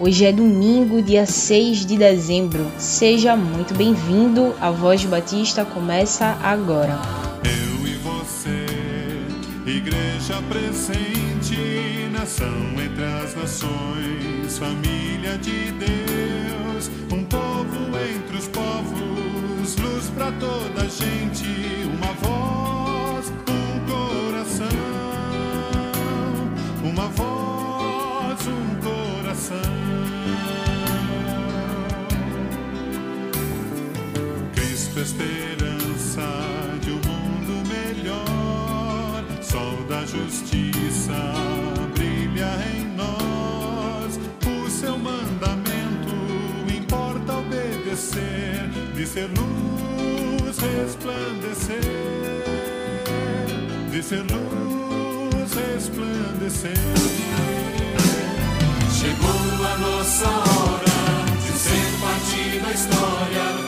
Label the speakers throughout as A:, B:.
A: Hoje é domingo, dia 6 de dezembro. Seja muito bem-vindo. A Voz Batista começa agora.
B: Eu e você, igreja presente, nação entre as nações, família de Deus, um povo entre os povos, luz para toda a gente, uma voz, um coração, uma voz, um coração. Cristo, esperança de um mundo melhor, sol da justiça brilha em nós. O seu mandamento importa obedecer, de ser luz resplandecer, de ser luz resplandecer. Chegou a nossa hora de ser parte da história,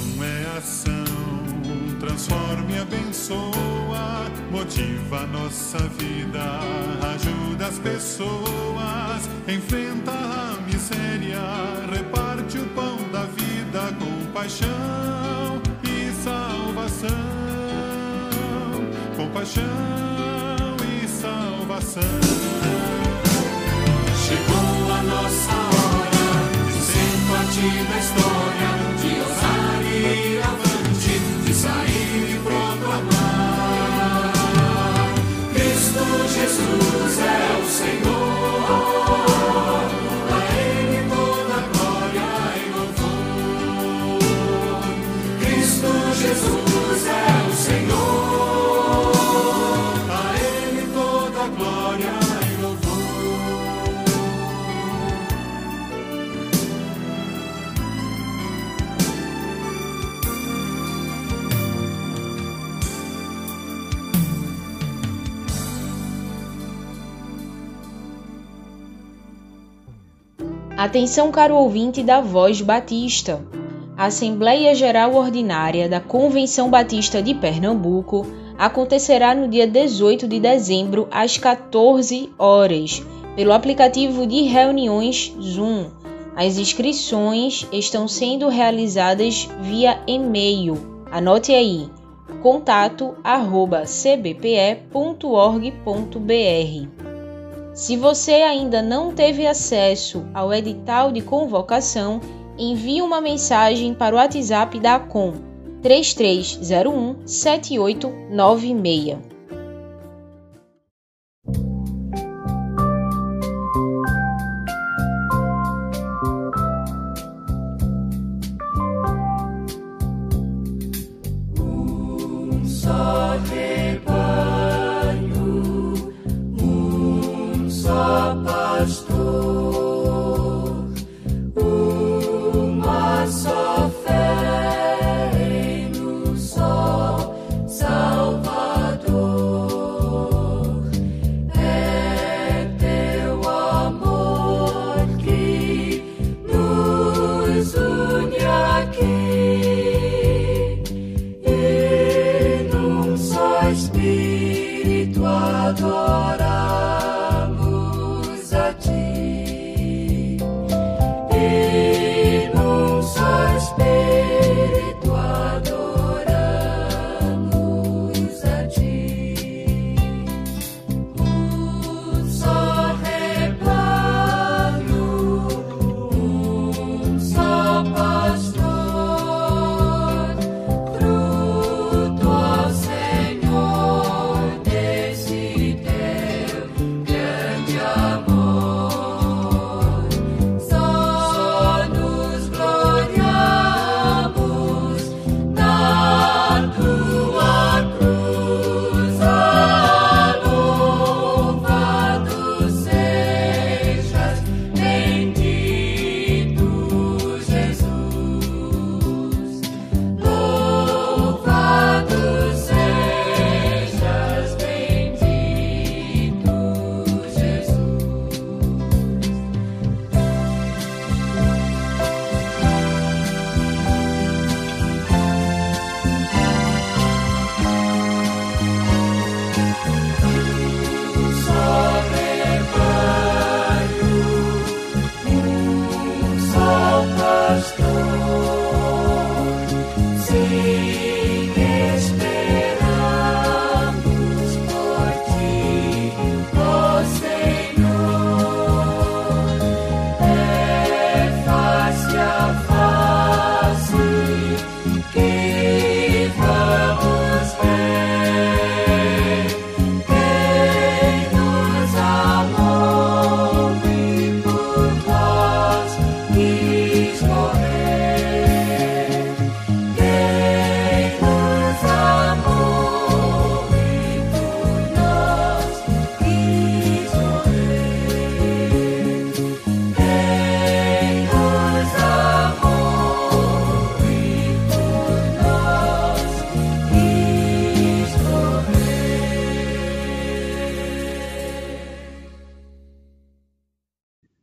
B: abençoa, motiva a nossa vida, ajuda as pessoas, enfrenta a miséria, reparte o pão da vida com paixão e salvação, com paixão e salvação. Chegou a nossa hora de ser parte da história,
A: Atenção, caro ouvinte da Voz Batista. A Assembleia Geral Ordinária da Convenção Batista de Pernambuco acontecerá no dia 18 de dezembro às 14 horas, pelo aplicativo de reuniões Zoom. As inscrições estão sendo realizadas via e-mail. Anote aí: contato@cbpe.org.br. Se você ainda não teve acesso ao edital de convocação, envie uma mensagem para o WhatsApp da ACOM 3301 7896.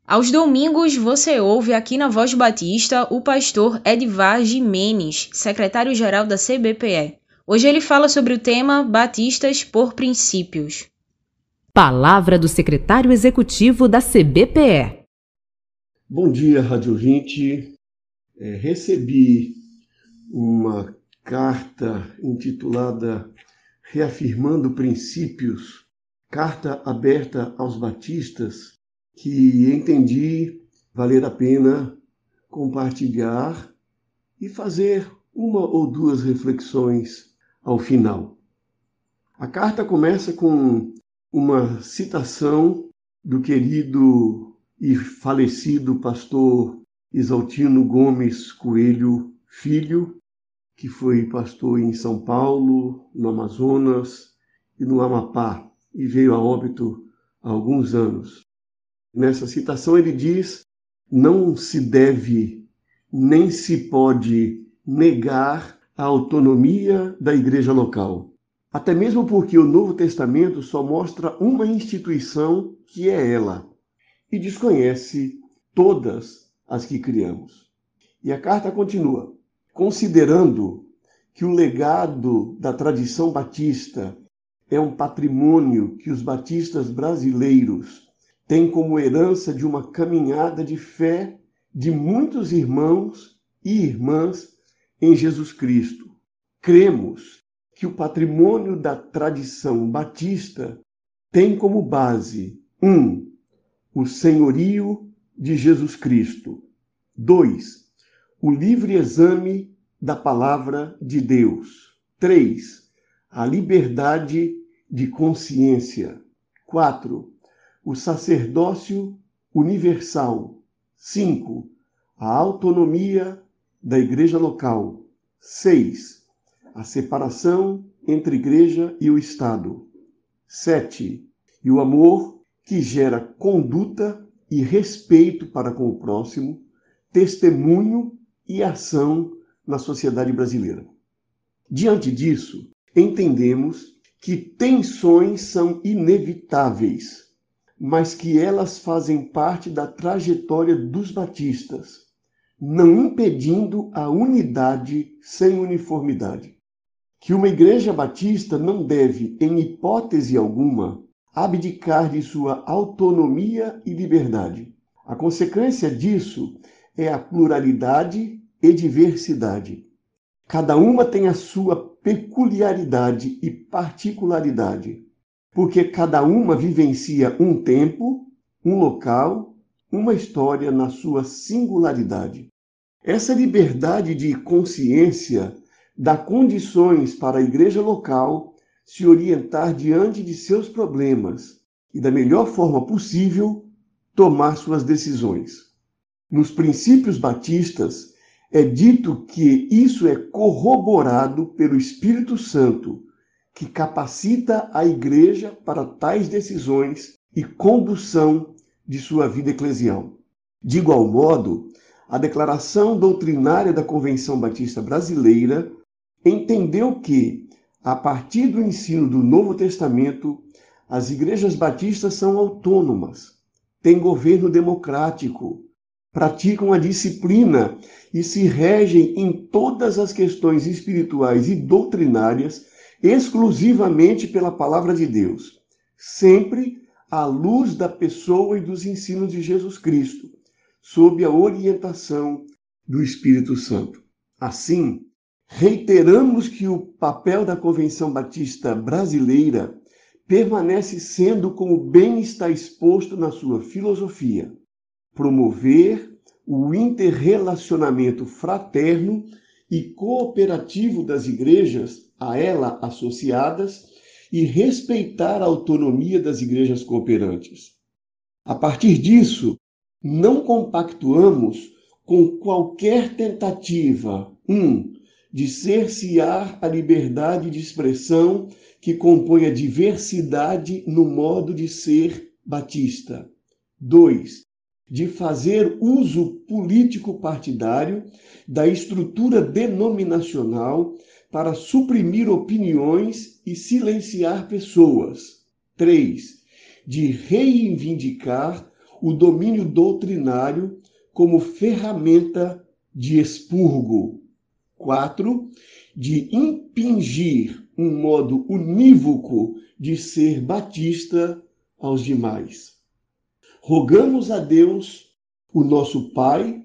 A: Aos domingos você ouve aqui na Voz Batista o pastor Edvar Jimenez, secretário-geral da CBPE. Hoje ele fala sobre o tema Batistas por Princípios.
C: Palavra do secretário executivo da CBPE.
D: Bom dia, Rádio 20. É, recebi uma carta intitulada Reafirmando Princípios, carta aberta aos batistas, que entendi valer a pena compartilhar e fazer uma ou duas reflexões ao final. A carta começa com uma citação do querido e falecido pastor Isaltino Gomes Coelho Filho, que foi pastor em São Paulo, no Amazonas e no Amapá, e veio a óbito há alguns anos. Nessa citação ele diz: não se deve nem se pode negar a autonomia da igreja local. Até mesmo porque o Novo Testamento só mostra uma instituição que é ela e desconhece todas as que criamos. E a carta continua: considerando que o legado da tradição batista é um patrimônio que os batistas brasileiros têm como herança de uma caminhada de fé de muitos irmãos e irmãs em Jesus Cristo. Cremos que o patrimônio da tradição batista tem como base: 1. Um, o senhorio de Jesus Cristo. 2. O livre exame da palavra de Deus. 3. A liberdade de consciência. 4. O sacerdócio universal. 5. A autonomia da igreja local. 6 a separação entre igreja e o Estado. 7. E o amor que gera conduta e respeito para com o próximo, testemunho e ação na sociedade brasileira. Diante disso, entendemos que tensões são inevitáveis, mas que elas fazem parte da trajetória dos batistas, não impedindo a unidade sem uniformidade que uma igreja batista não deve, em hipótese alguma, abdicar de sua autonomia e liberdade. A consequência disso é a pluralidade e diversidade. Cada uma tem a sua peculiaridade e particularidade, porque cada uma vivencia um tempo, um local, uma história na sua singularidade. Essa liberdade de consciência dá condições para a igreja local se orientar diante de seus problemas e, da melhor forma possível, tomar suas decisões. Nos princípios batistas, é dito que isso é corroborado pelo Espírito Santo, que capacita a igreja para tais decisões e condução de sua vida eclesial. De igual modo, a declaração doutrinária da Convenção Batista Brasileira entendeu que, a partir do ensino do Novo Testamento, as igrejas batistas são autônomas, têm governo democrático, praticam a disciplina e se regem em todas as questões espirituais e doutrinárias exclusivamente pela palavra de Deus, sempre à luz da pessoa e dos ensinos de Jesus Cristo, sob a orientação do Espírito Santo. Assim, reiteramos que o papel da Convenção Batista Brasileira permanece sendo como bem está exposto na sua filosofia, promover o interrelacionamento fraterno e cooperativo das igrejas a ela associadas e respeitar a autonomia das igrejas cooperantes. A partir disso, não compactuamos com qualquer tentativa, um, de cercear a liberdade de expressão que compõe a diversidade no modo de ser batista. 2. De fazer uso político partidário da estrutura denominacional para suprimir opiniões e silenciar pessoas. 3. De reivindicar o domínio doutrinário como ferramenta de expurgo. 4. De impingir um modo unívoco de ser batista aos demais. Rogamos a Deus, o nosso Pai,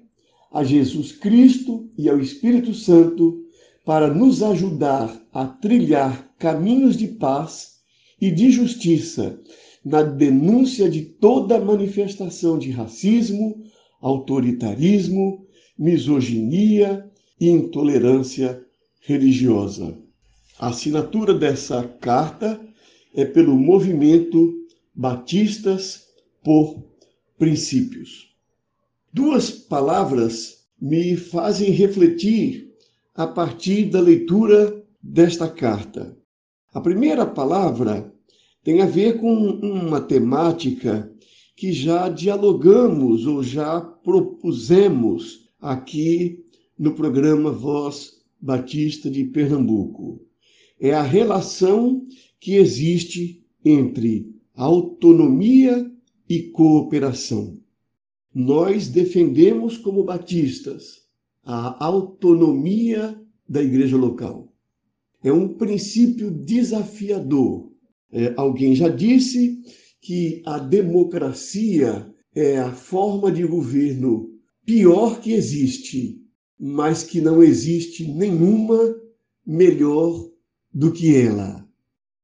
D: a Jesus Cristo e ao Espírito Santo para nos ajudar a trilhar caminhos de paz e de justiça na denúncia de toda manifestação de racismo, autoritarismo, misoginia e intolerância religiosa. A assinatura dessa carta é pelo movimento Batistas por Princípios. Duas palavras me fazem refletir a partir da leitura desta carta. A primeira palavra tem a ver com uma temática que já dialogamos ou já propusemos aqui no programa Voz Batista de Pernambuco. É a relação que existe entre autonomia e cooperação. Nós defendemos como batistas a autonomia da igreja local. É um princípio desafiador. É, alguém já disse que a democracia é a forma de governo pior que existe, mas que não existe nenhuma melhor do que ela.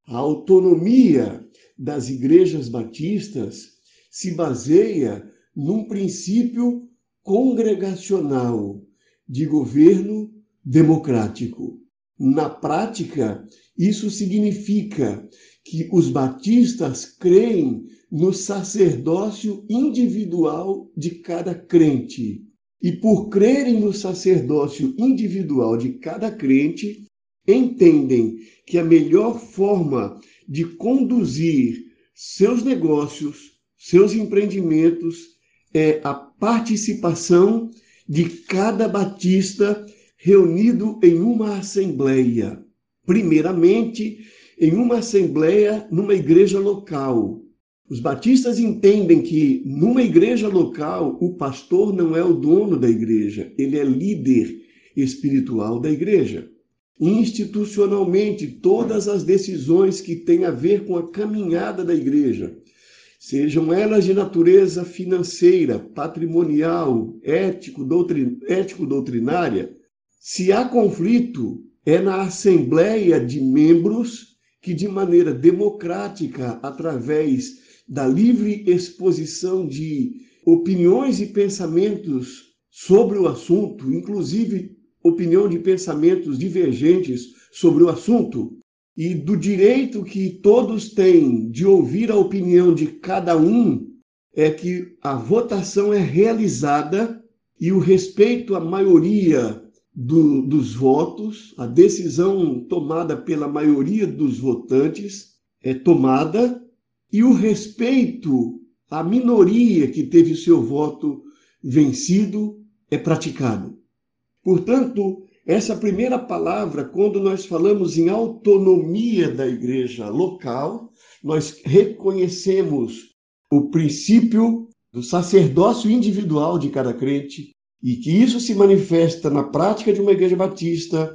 D: A autonomia das igrejas batistas se baseia num princípio congregacional de governo democrático. Na prática, isso significa que os batistas creem no sacerdócio individual de cada crente. E por crerem no sacerdócio individual de cada crente, entendem que a melhor forma de conduzir seus negócios, seus empreendimentos, é a participação de cada batista reunido em uma assembleia. Primeiramente, em uma assembleia numa igreja local. Os batistas entendem que numa igreja local o pastor não é o dono da igreja, ele é líder espiritual da igreja. Institucionalmente, todas as decisões que têm a ver com a caminhada da igreja, sejam elas de natureza financeira, patrimonial, ético, doutrin... ético doutrinária, se há conflito, é na assembleia de membros que, de maneira democrática, através da livre exposição de opiniões e pensamentos sobre o assunto, inclusive opinião de pensamentos divergentes sobre o assunto, e do direito que todos têm de ouvir a opinião de cada um, é que a votação é realizada e o respeito à maioria do, dos votos, a decisão tomada pela maioria dos votantes é tomada e o respeito à minoria que teve seu voto vencido é praticado. Portanto, essa primeira palavra, quando nós falamos em autonomia da igreja local, nós reconhecemos o princípio do sacerdócio individual de cada crente e que isso se manifesta na prática de uma igreja batista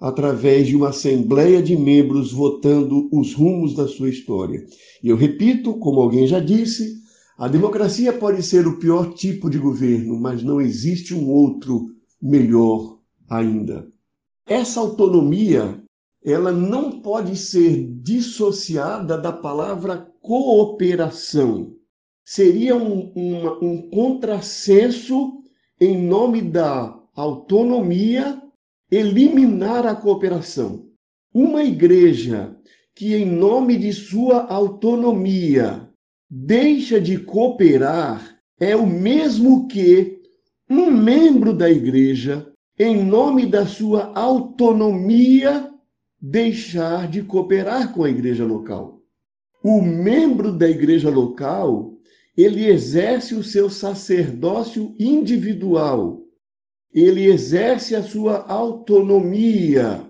D: através de uma assembleia de membros votando os rumos da sua história. E eu repito, como alguém já disse, a democracia pode ser o pior tipo de governo, mas não existe um outro melhor ainda. Essa autonomia, ela não pode ser dissociada da palavra cooperação. Seria um, uma, um contrassenso em nome da autonomia eliminar a cooperação. Uma igreja que, em nome de sua autonomia, deixa de cooperar é o mesmo que um membro da igreja em nome da sua autonomia, deixar de cooperar com a igreja local. O membro da igreja local, ele exerce o seu sacerdócio individual, ele exerce a sua autonomia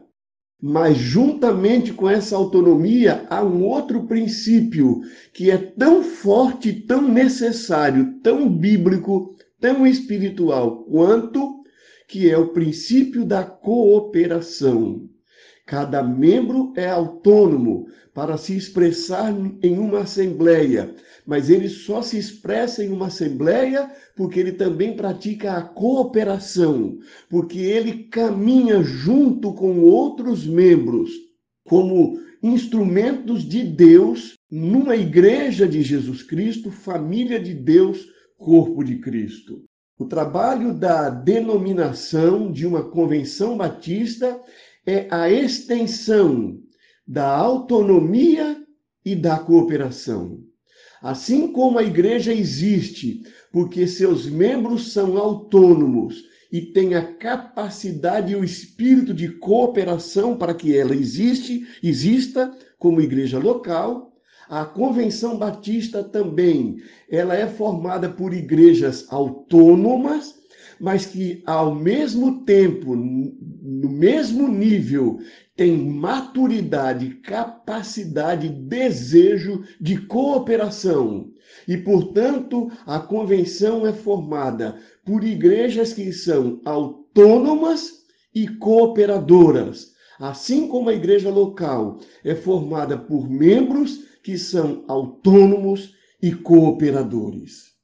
D: Mas, juntamente com essa autonomia, há um outro princípio que é tão forte, tão necessário, tão bíblico, tão espiritual quanto, que é o princípio da cooperação. Cada membro é autônomo para se expressar em uma assembleia, mas ele só se expressa em uma assembleia porque ele também pratica a cooperação, porque ele caminha junto com outros membros como instrumentos de Deus numa igreja de Jesus Cristo, família de Deus, corpo de Cristo. O trabalho da denominação de uma convenção batista é a extensão da autonomia e da cooperação. Assim como a igreja existe porque seus membros são autônomos e têm a capacidade e o espírito de cooperação para que ela existe, exista como igreja local, a Convenção Batista também, ela é formada por igrejas autônomas, mas que ao mesmo tempo, no mesmo nível, tem maturidade, capacidade, desejo de cooperação. E, portanto, a convenção é formada por igrejas que são autônomas e cooperadoras, assim como a igreja local é formada por membros que são autônomos e cooperadores.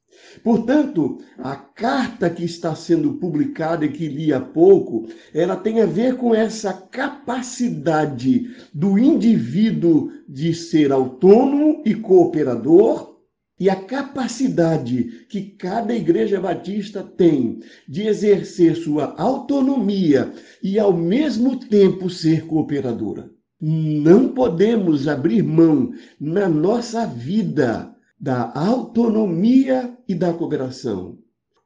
D: Portanto, a carta que está sendo publicada e que li há pouco, ela tem a ver com essa capacidade do indivíduo de ser autônomo e cooperador e a capacidade que cada igreja batista tem de exercer sua autonomia e ao mesmo tempo ser cooperadora. Não podemos abrir mão na nossa vida da autonomia e da cooperação.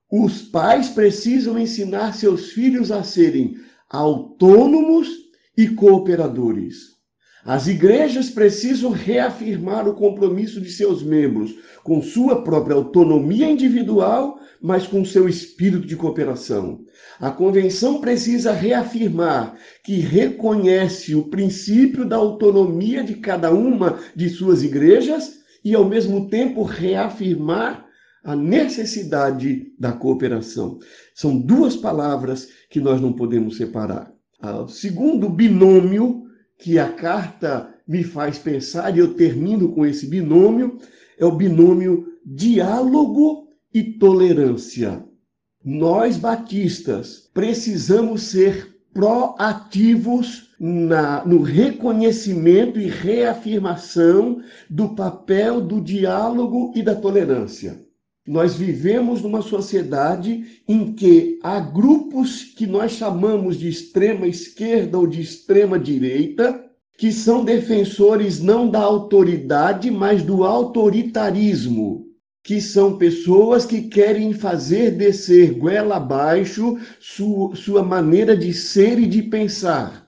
D: Os pais precisam ensinar seus filhos a serem autônomos e cooperadores. As igrejas precisam reafirmar o compromisso de seus membros com sua própria autonomia individual, mas com seu espírito de cooperação. A convenção precisa reafirmar que reconhece o princípio da autonomia de cada uma de suas igrejas e, ao mesmo tempo, reafirmar a necessidade da cooperação. São duas palavras que nós não podemos separar. O segundo binômio que a carta me faz pensar, e eu termino com esse binômio, é o binômio diálogo e tolerância. Nós, batistas, precisamos ser proativos na, no reconhecimento e reafirmação do papel do diálogo e da tolerância. Nós vivemos numa sociedade em que há grupos que nós chamamos de extrema esquerda ou de extrema direita, que são defensores não da autoridade, mas do autoritarismo, que são pessoas que querem fazer descer goela abaixo sua, sua maneira de ser e de pensar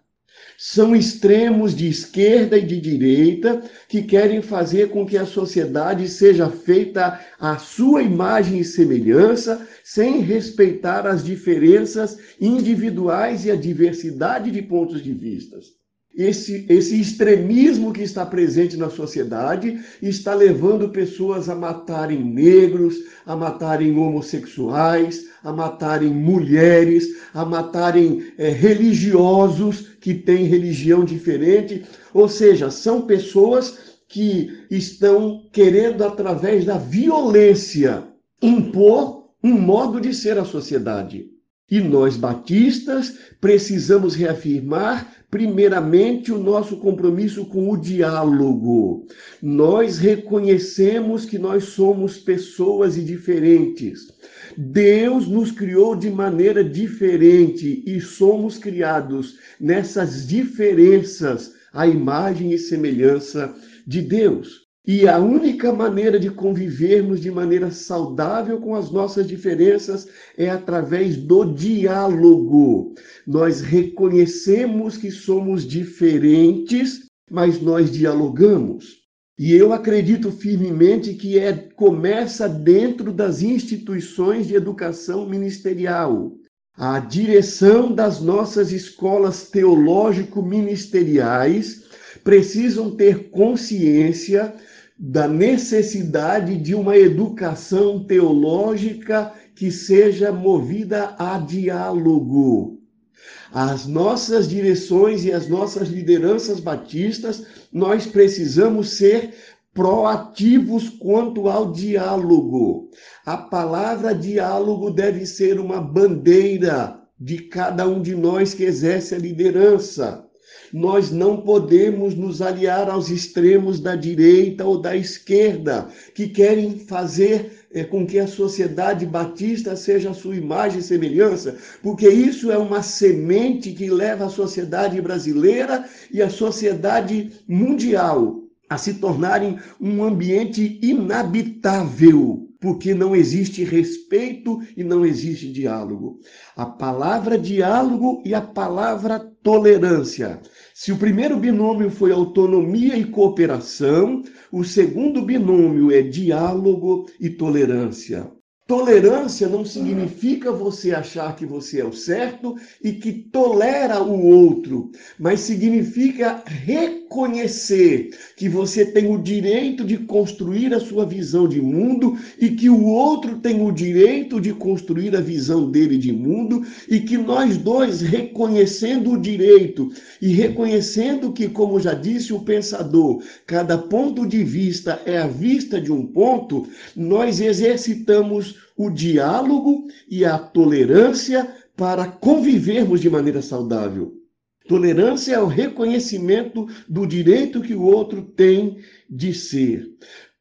D: são extremos de esquerda e de direita que querem fazer com que a sociedade seja feita à sua imagem e semelhança, sem respeitar as diferenças individuais e a diversidade de pontos de vistas esse, esse extremismo que está presente na sociedade está levando pessoas a matarem negros, a matarem homossexuais, a matarem mulheres, a matarem é, religiosos que têm religião diferente. Ou seja, são pessoas que estão querendo, através da violência, impor um modo de ser à sociedade. E nós, batistas, precisamos reafirmar primeiramente, o nosso compromisso com o diálogo. Nós reconhecemos que nós somos pessoas e diferentes. Deus nos criou de maneira diferente e somos criados nessas diferenças à imagem e semelhança de Deus. E a única maneira de convivermos de maneira saudável com as nossas diferenças é através do diálogo. Nós reconhecemos que somos diferentes, mas nós dialogamos. E eu acredito firmemente que é começa dentro das instituições de educação ministerial. a direção das nossas escolas teológico-ministeriais precisam ter consciência da necessidade de uma educação teológica que seja movida a diálogo. As nossas direções e as nossas lideranças batistas, nós precisamos ser proativos quanto ao diálogo. A palavra diálogo deve ser uma bandeira de cada um de nós que exerce a liderança. Nós não podemos nos aliar aos extremos da direita ou da esquerda, que querem fazer é, com que a sociedade batista seja a sua imagem e semelhança, porque isso é uma semente que leva a sociedade brasileira e a sociedade mundial a se tornarem um ambiente inabitável, porque não existe respeito e não existe diálogo. A palavra diálogo e a palavra tolerância. Se o primeiro binômio foi autonomia e cooperação, o segundo binômio é diálogo e tolerância. Tolerância não significa você achar que você é o certo e que tolera o outro, mas significa reconhecer que você tem o direito de construir a sua visão de mundo e que o outro tem o direito de construir a visão dele de mundo e que nós dois, reconhecendo o direito e reconhecendo que, como já disse o pensador, cada ponto de vista é a vista de um ponto, nós exercitamos o diálogo e a tolerância para convivermos de maneira saudável. Tolerância é o reconhecimento do direito que o outro tem de ser.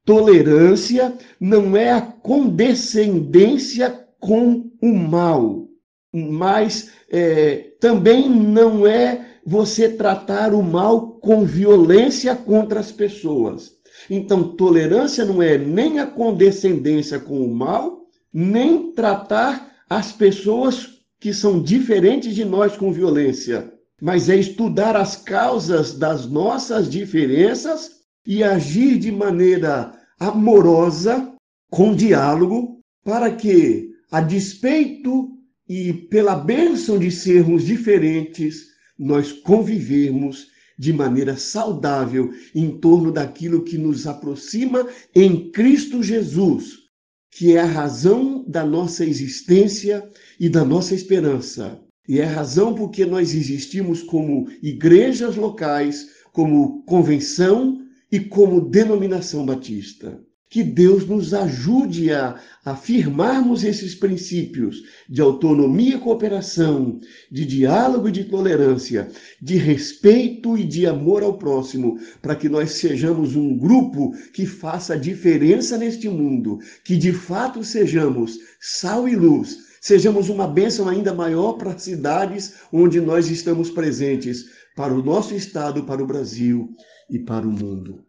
D: Tolerância não é a condescendência com o mal, mas é, também não é você tratar o mal com violência contra as pessoas. Então, tolerância não é nem a condescendência com o mal, nem tratar as pessoas que são diferentes de nós com violência, mas é estudar as causas das nossas diferenças e agir de maneira amorosa, com diálogo, para que, a despeito e pela bênção de sermos diferentes, nós convivermos de maneira saudável em torno daquilo que nos aproxima em Cristo Jesus, que é a razão da nossa existência e da nossa esperança. E é a razão porque nós existimos como igrejas locais, como convenção e como denominação batista. Que Deus nos ajude a afirmarmos esses princípios de autonomia e cooperação, de diálogo e de tolerância, de respeito e de amor ao próximo, para que nós sejamos um grupo que faça diferença neste mundo, que de fato sejamos sal e luz, sejamos uma bênção ainda maior para as cidades onde nós estamos presentes, para o nosso estado, para o Brasil e para o mundo.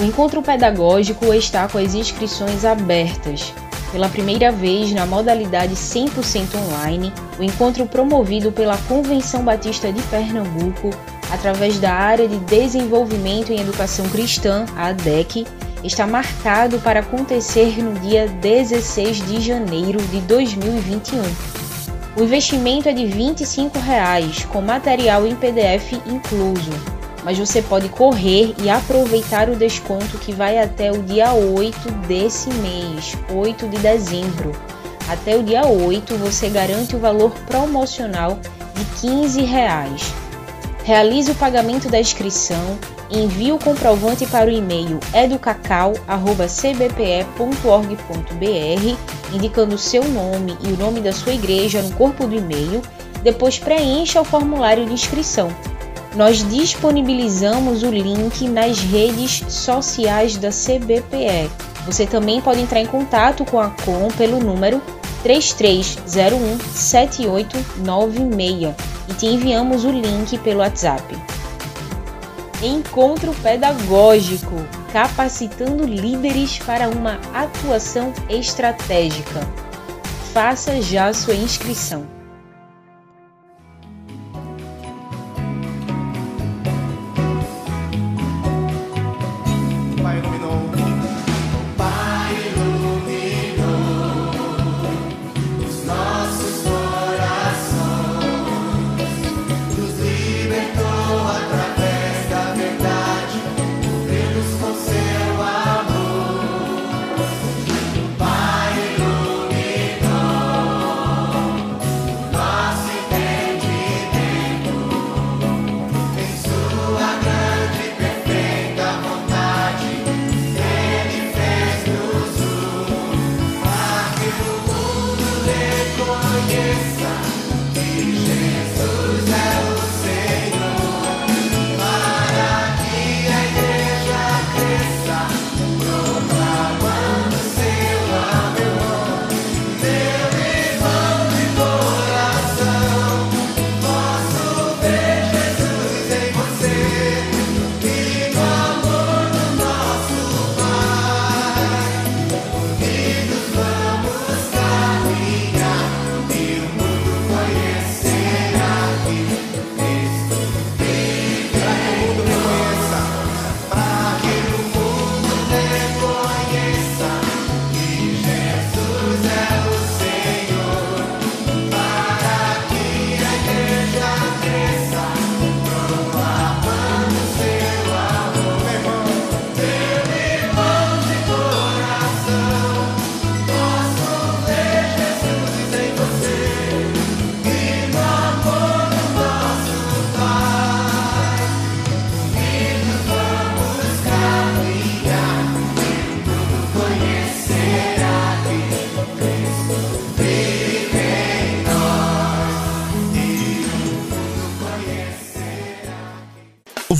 E: O encontro pedagógico está com as inscrições abertas. Pela primeira vez na modalidade 100% online, o encontro promovido pela Convenção Batista de Pernambuco, através da área de Desenvolvimento em Educação Cristã, a ADEC, está marcado para acontecer no dia 16 de janeiro de 2021. O investimento é de 25 reais, com material em PDF incluso, mas você pode correr e aproveitar o desconto que vai até o dia 8 desse mês, 8 de dezembro. Até o dia 8 você garante o valor promocional de 15 reais. Realize o pagamento da inscrição envie o comprovante para o e-mail educacau.cbpe.org.br, indicando o seu nome e o nome da sua igreja no corpo do e-mail. Depois preencha o formulário de inscrição. Nós disponibilizamos o link nas redes sociais da CBPE. Você também pode entrar em contato com a Com pelo número 3301 7896 e te enviamos o link pelo WhatsApp. Encontro Pedagógico capacitando líderes para uma atuação estratégica. Faça já sua inscrição.